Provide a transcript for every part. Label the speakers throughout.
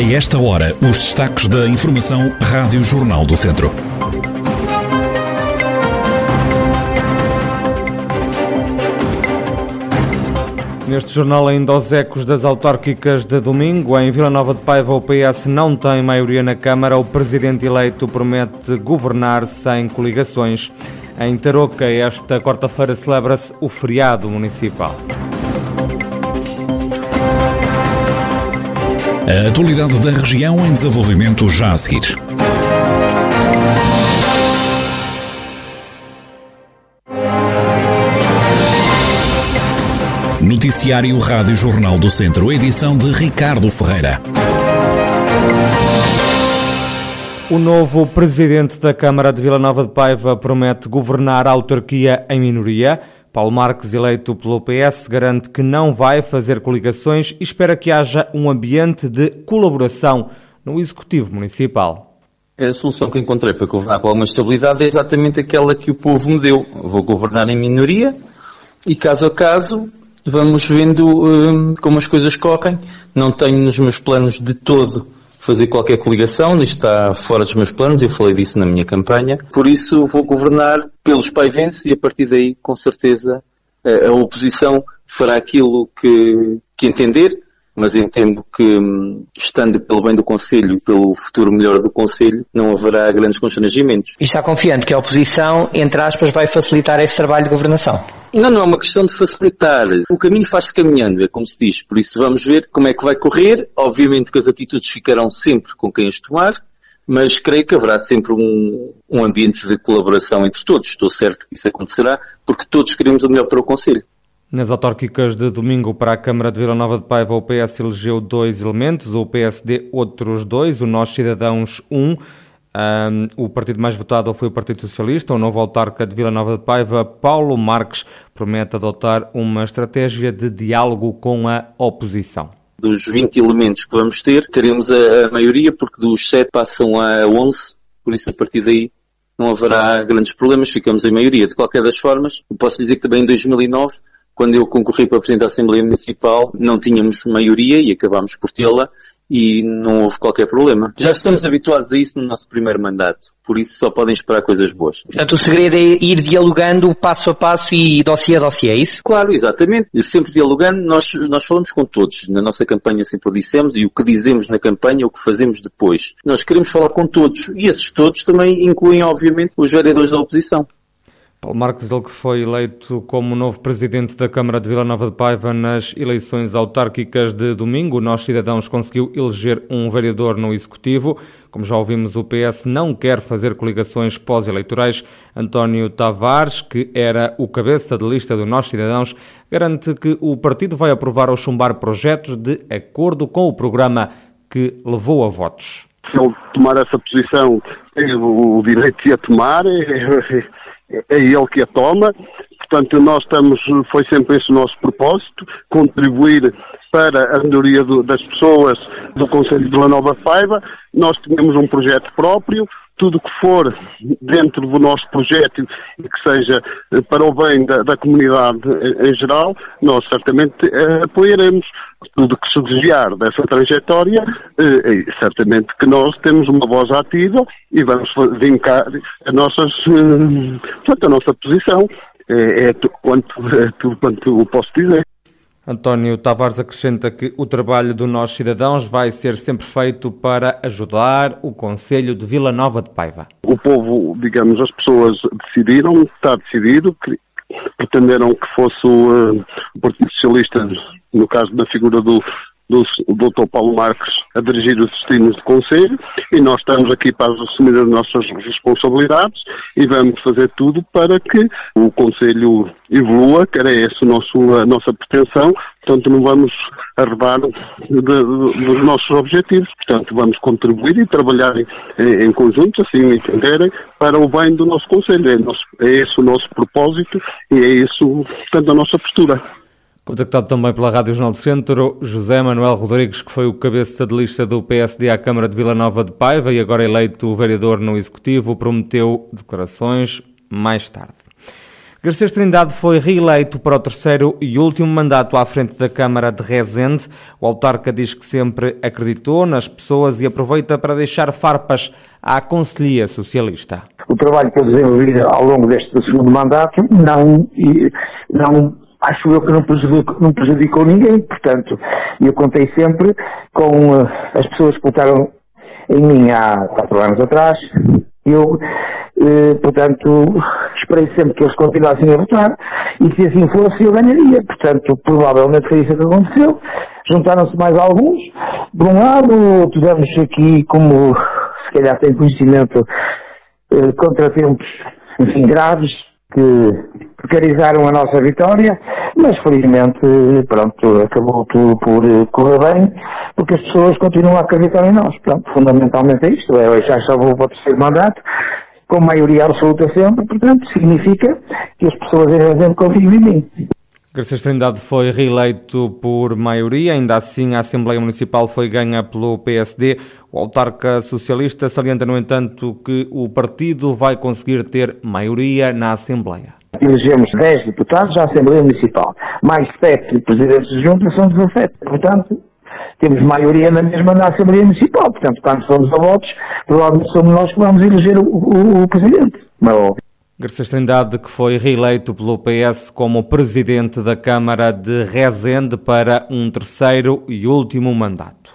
Speaker 1: A esta hora, os destaques da Informação Rádio Jornal do Centro.
Speaker 2: Neste jornal, ainda os ecos das autárquicas de domingo. Em Vila Nova de Paiva, o PS não tem maioria na Câmara. O presidente eleito promete governar sem coligações. Em Tarouca, esta quarta-feira, celebra-se o feriado municipal.
Speaker 1: A atualidade da região em desenvolvimento já a seguir. Noticiário Rádio Jornal do Centro, edição de Ricardo Ferreira.
Speaker 2: O novo presidente da Câmara de Vila Nova de Paiva promete governar a autarquia em minoria. Paulo Marques, eleito pelo PS, garante que não vai fazer coligações e espera que haja um ambiente de colaboração no Executivo Municipal.
Speaker 3: A solução que encontrei para governar com alguma estabilidade é exatamente aquela que o povo me deu. Vou governar em minoria e, caso a caso, vamos vendo hum, como as coisas correm. Não tenho nos meus planos de todo fazer qualquer coligação, isto está fora dos meus planos, eu falei disso na minha campanha. Por isso vou governar pelos paivenses e a partir daí, com certeza, a oposição fará aquilo que, que entender, mas entendo que, estando pelo bem do Conselho e pelo futuro melhor do Conselho, não haverá grandes constrangimentos.
Speaker 4: E está confiante que a oposição, entre aspas, vai facilitar esse trabalho de governação?
Speaker 3: Não, não é uma questão de facilitar. O caminho faz-se caminhando, é como se diz. Por isso vamos ver como é que vai correr. Obviamente que as atitudes ficarão sempre com quem as tomar, mas creio que haverá sempre um, um ambiente de colaboração entre todos. Estou certo que isso acontecerá, porque todos queremos o melhor para o Conselho.
Speaker 2: Nas autárquicas de domingo para a Câmara de Vila Nova de Paiva, o PS elegeu dois elementos, o PSD outros dois, o Nós Cidadãos um. Um, o partido mais votado foi o Partido Socialista. O novo autarca de Vila Nova de Paiva, Paulo Marques, promete adotar uma estratégia de diálogo com a oposição.
Speaker 3: Dos 20 elementos que vamos ter, teremos a, maioria, porque dos 7 passam a 11, por isso a partir daí não haverá grandes problemas, ficamos em maioria. De qualquer das formas, posso dizer que também em 2009 quando eu concorri para Presidente da Assembleia Municipal, não tínhamos maioria e acabámos por tê-la e não houve qualquer problema. Já estamos habituados a isso no nosso primeiro mandato, por isso só podem esperar coisas boas.
Speaker 4: Portanto, o segredo é ir dialogando passo a passo e dossiê a dossiê, é isso?
Speaker 3: Claro, exatamente. Sempre dialogando, nós, nós falamos com todos. Na nossa campanha sempre o dissemos e o que dizemos na campanha o que fazemos depois. Nós queremos falar com todos e esses todos também incluem, obviamente, os vereadores da oposição.
Speaker 2: Paulo Marques, ele que foi eleito como novo presidente da Câmara de Vila Nova de Paiva nas eleições autárquicas de domingo. Nós, cidadãos, conseguiu eleger um vereador no Executivo. Como já ouvimos, o PS não quer fazer coligações pós-eleitorais. António Tavares, que era o cabeça de lista do Nós Cidadãos, garante que o partido vai aprovar ou chumbar projetos de acordo com o programa que levou a votos.
Speaker 5: Se ele tomar essa posição, o direito de a tomar. É ele que a toma. Portanto, nós estamos, foi sempre esse o nosso propósito, contribuir para a melhoria do, das pessoas do Conselho de Vila Nova Faiva. Nós tínhamos um projeto próprio, tudo que for dentro do nosso projeto e que seja eh, para o bem da, da comunidade em geral, nós certamente eh, apoiaremos tudo que se desviar dessa trajetória, eh, certamente que nós temos uma voz ativa e vamos vincar a, nossas, eh, a nossa posição. É, é, quanto, é tudo quanto posso dizer.
Speaker 2: António Tavares acrescenta que o trabalho do Nós Cidadãos vai ser sempre feito para ajudar o Conselho de Vila Nova de Paiva.
Speaker 5: O povo, digamos, as pessoas decidiram, está decidido, que pretenderam que fosse o, o Partido Socialista, no caso da figura do do, Dr. Paulo Marques a dirigir os destinos do Conselho e nós estamos aqui para assumir as nossas responsabilidades e vamos fazer tudo para que o Conselho evolua, que era essa a nossa pretensão, portanto não vamos arredar dos nossos objetivos, portanto vamos contribuir e trabalhar em, em conjunto, assim entenderem, para o bem do nosso Conselho. É, é esse o nosso propósito e é isso, portanto, a nossa postura.
Speaker 2: Contactado também pela Rádio Jornal do Centro, José Manuel Rodrigues, que foi o cabeça de lista do PSD à Câmara de Vila Nova de Paiva e agora eleito vereador no Executivo, prometeu declarações mais tarde. Garcês Trindade foi reeleito para o terceiro e último mandato à frente da Câmara de Rezende. O autarca diz que sempre acreditou nas pessoas e aproveita para deixar farpas à Conselhia Socialista.
Speaker 6: O trabalho que eu desenvolvi ao longo deste segundo mandato não, não acho eu que não prejudicou, não prejudicou ninguém. Portanto, eu contei sempre com eh, as pessoas que votaram em mim há quatro anos atrás. Eu eh, portanto, esperei sempre que eles continuassem a votar e se assim fosse eu ganharia. Portanto, provavelmente foi isso que aconteceu. Juntaram-se mais alguns. De um lado, tivemos aqui, como se calhar tem conhecimento, eh, contratempos, enfim, graves, que precarizaram a nossa vitória, mas felizmente, pronto, acabou tudo por correr bem, porque as pessoas continuam a acreditar em nós. Pronto, fundamentalmente é isto, é, já só vou para o terceiro mandato, com maioria absoluta sempre, portanto, significa que as pessoas Rezende confiam em mim.
Speaker 2: Garcês Trindade foi reeleito por maioria, ainda assim a Assembleia Municipal foi ganha pelo PSD. O autarca socialista salienta, no entanto, que o partido vai conseguir ter maioria na Assembleia.
Speaker 6: Elegemos 10 deputados à Assembleia Municipal, mais 7 presidentes de junta, são 17. Portanto, temos maioria na mesma na Assembleia Municipal. Portanto, quando somos a votos, provavelmente somos nós que vamos eleger o, o, o Presidente. Mas,
Speaker 2: Garcês Trindade, que foi reeleito pelo PS como Presidente da Câmara de Rezende para um terceiro e último mandato.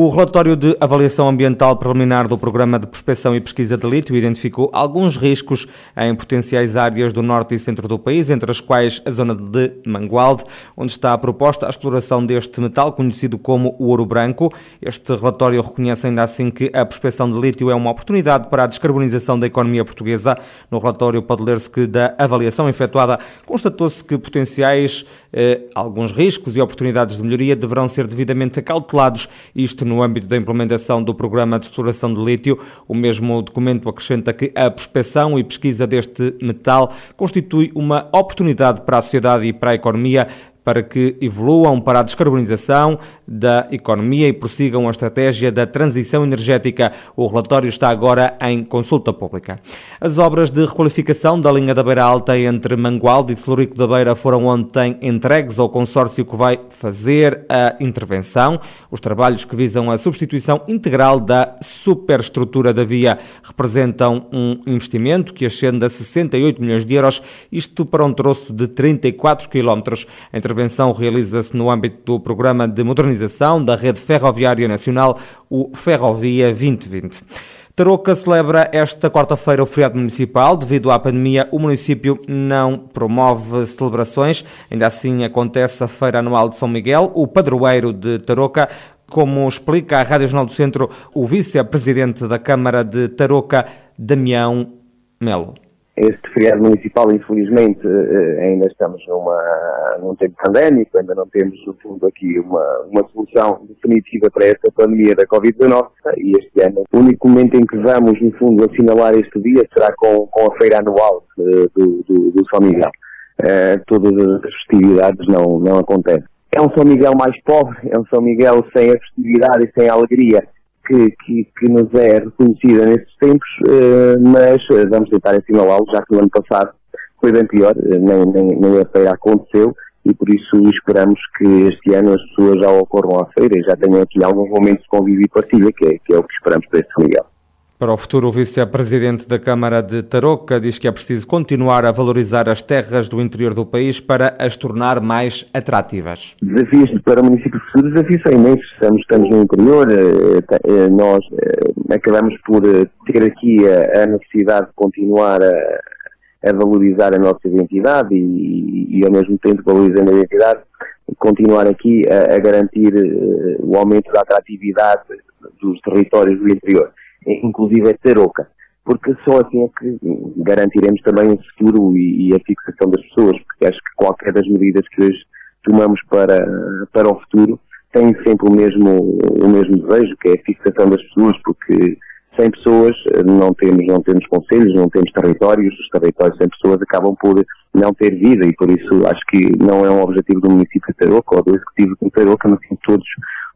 Speaker 2: O relatório de avaliação ambiental preliminar do Programa de Prospecção e Pesquisa de Lítio identificou alguns riscos em potenciais áreas do norte e centro do país, entre as quais a zona de Mangualde, onde está proposta a exploração deste metal, conhecido como o ouro branco. Este relatório reconhece ainda assim que a prospecção de lítio é uma oportunidade para a descarbonização da economia portuguesa. No relatório pode ler-se que da avaliação efetuada constatou-se que potenciais eh, alguns riscos e oportunidades de melhoria deverão ser devidamente acautelados, isto no âmbito da implementação do Programa de Exploração de Lítio. O mesmo documento acrescenta que a prospecção e pesquisa deste metal constitui uma oportunidade para a sociedade e para a economia para que evoluam para a descarbonização da economia e prossigam a estratégia da transição energética. O relatório está agora em consulta pública. As obras de requalificação da linha da Beira Alta entre Mangualde e Celurico da Beira foram ontem entregues ao consórcio que vai fazer a intervenção. Os trabalhos que visam a substituição integral da superestrutura da via representam um investimento que ascende a 68 milhões de euros, isto para um troço de 34 quilómetros intervenção realiza-se no âmbito do Programa de Modernização da Rede Ferroviária Nacional, o Ferrovia 2020. Tarouca celebra esta quarta-feira o feriado municipal. Devido à pandemia, o município não promove celebrações. Ainda assim, acontece a Feira Anual de São Miguel, o padroeiro de Tarouca. Como explica a Rádio Jornal do Centro o vice-presidente da Câmara de Tarouca, Damião Melo
Speaker 7: este feriado municipal, infelizmente, eh, ainda estamos numa, num tempo pandémico, ainda não temos, no fundo, aqui uma, uma solução definitiva para esta pandemia da Covid-19 e este ano o único momento em que vamos, no fundo, assinalar este dia será com, com a feira anual uh, do, do, do, São Miguel. Uh, todas as festividades não, não acontecem. É um São Miguel mais pobre, é um São Miguel sem a festividade e sem a alegria que, que, que nos é reconhecida nestes tempos, uh, mas uh, vamos tentar assinalá-lo, já que no ano passado foi bem pior, uh, nem, nem, nem a feira aconteceu, e por isso esperamos que este ano as pessoas já ocorram à feira e já tenham aqui alguns momentos de convívio e partilha, que é, que é o que esperamos para este Miguel.
Speaker 2: Para o futuro, o vice-presidente da Câmara de Tarouca diz que é preciso continuar a valorizar as terras do interior do país para as tornar mais atrativas.
Speaker 7: Desafios para o município futuro, desafios são imensos. Estamos, estamos no interior, eh, eh, nós eh, acabamos por ter aqui a, necessidade de continuar a, a valorizar a nossa identidade e, e, ao mesmo tempo valorizando a identidade, continuar aqui a, a garantir o aumento da atratividade dos territórios do interior inclusive é Tarouca, porque só assim é que garantiremos também o futuro e, e, a fixação das pessoas, porque acho que qualquer das medidas que hoje tomamos para, para o futuro tem sempre o mesmo, o mesmo desejo, que é a fixação das pessoas, porque sem pessoas não temos, não temos conselhos, não temos territórios, os territórios sem pessoas acabam por não ter vida e por isso acho que não é um objetivo do município de Tarouca ou do executivo de Tarouca, mas sim todos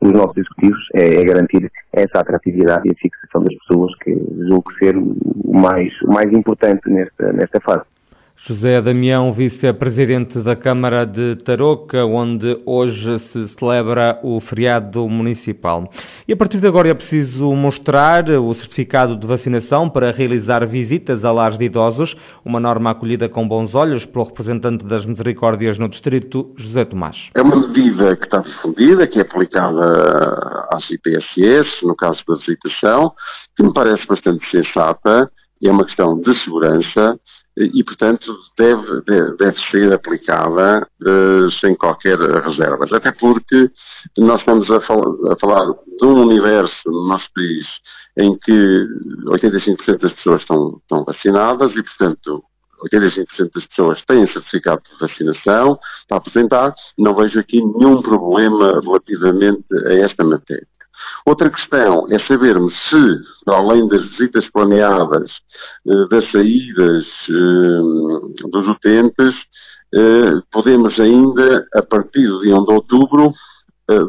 Speaker 7: os nossos executivos é, é, garantir essa atratividade e a fixação das pessoas, que julgo ser o mais, o mais importante nesta, nesta fase.
Speaker 2: José Damião, vice-presidente da Câmara de Tarouca, onde hoje se celebra o feriado municipal. E a partir de agora é preciso mostrar o certificado de vacinação para realizar visitas a lares de idosos, uma norma acolhida com bons olhos pelo representante das Misericórdias no Distrito, José Tomás.
Speaker 8: É uma medida que está difundida, que é aplicada às IPSS, no caso da visitação, que me parece bastante sensata, é uma questão de segurança, e, portanto, deve, deve ser aplicada uh, sem qualquer reservas. Até porque nós estamos a, fal a, falar de um universo no nosso país em que 85% das pessoas estão, estão vacinadas e, portanto, 85% das pessoas têm certificado de vacinação, está apresentado. Não vejo aqui nenhum problema relativamente a esta matéria. Outra questão é sabermos se, além das visitas planeadas, das saídas eh, dos utentes, eh, podemos ainda, a partir do dia 1 de outubro,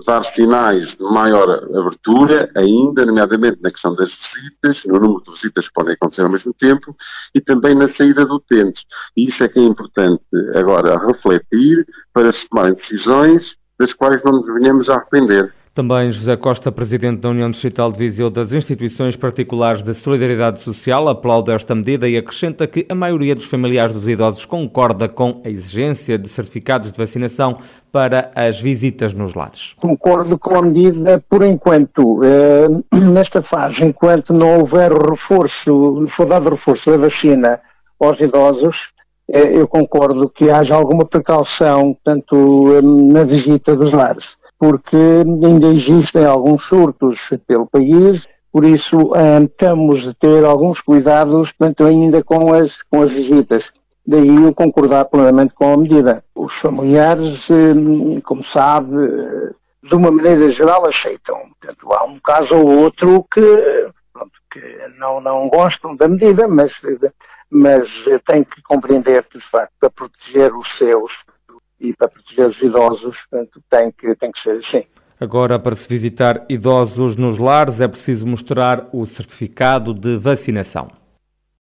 Speaker 8: dar sinais de maior abertura, ainda, nomeadamente na questão das visitas, no número de visitas que podem acontecer ao mesmo tempo, e também na saída do utente. E isso é que é importante agora refletir para se tomarem decisões das quais não nos venhamos a arrepender.
Speaker 2: Também José Costa, presidente da União Distrital de Viseu das Instituições Particulares de Solidariedade Social, aplaude esta medida e acrescenta que a maioria dos familiares dos idosos concorda com a exigência de certificados de vacinação para as visitas nos lares.
Speaker 9: Concordo com a medida por enquanto. Eh, nesta fase, enquanto não houver reforço, for dado reforço da vacina aos idosos, eh, eu concordo que haja alguma precaução, tanto eh, na visita dos lares porque ainda existem alguns surtos pelo país, por isso um, temos de ter alguns cuidados portanto, ainda com as, com as visitas. Daí eu concordar plenamente com a medida. Os familiares, hum, como sabe, de uma maneira geral aceitam. Portanto, há um caso ou outro que, pronto, que não, não gostam da medida, mas, mas têm que compreender de facto, para proteger os seus, e para proteger os idosos, portanto, tem que, tem que ser assim.
Speaker 2: Agora, para se visitar idosos nos lares, é preciso mostrar o certificado de vacinação.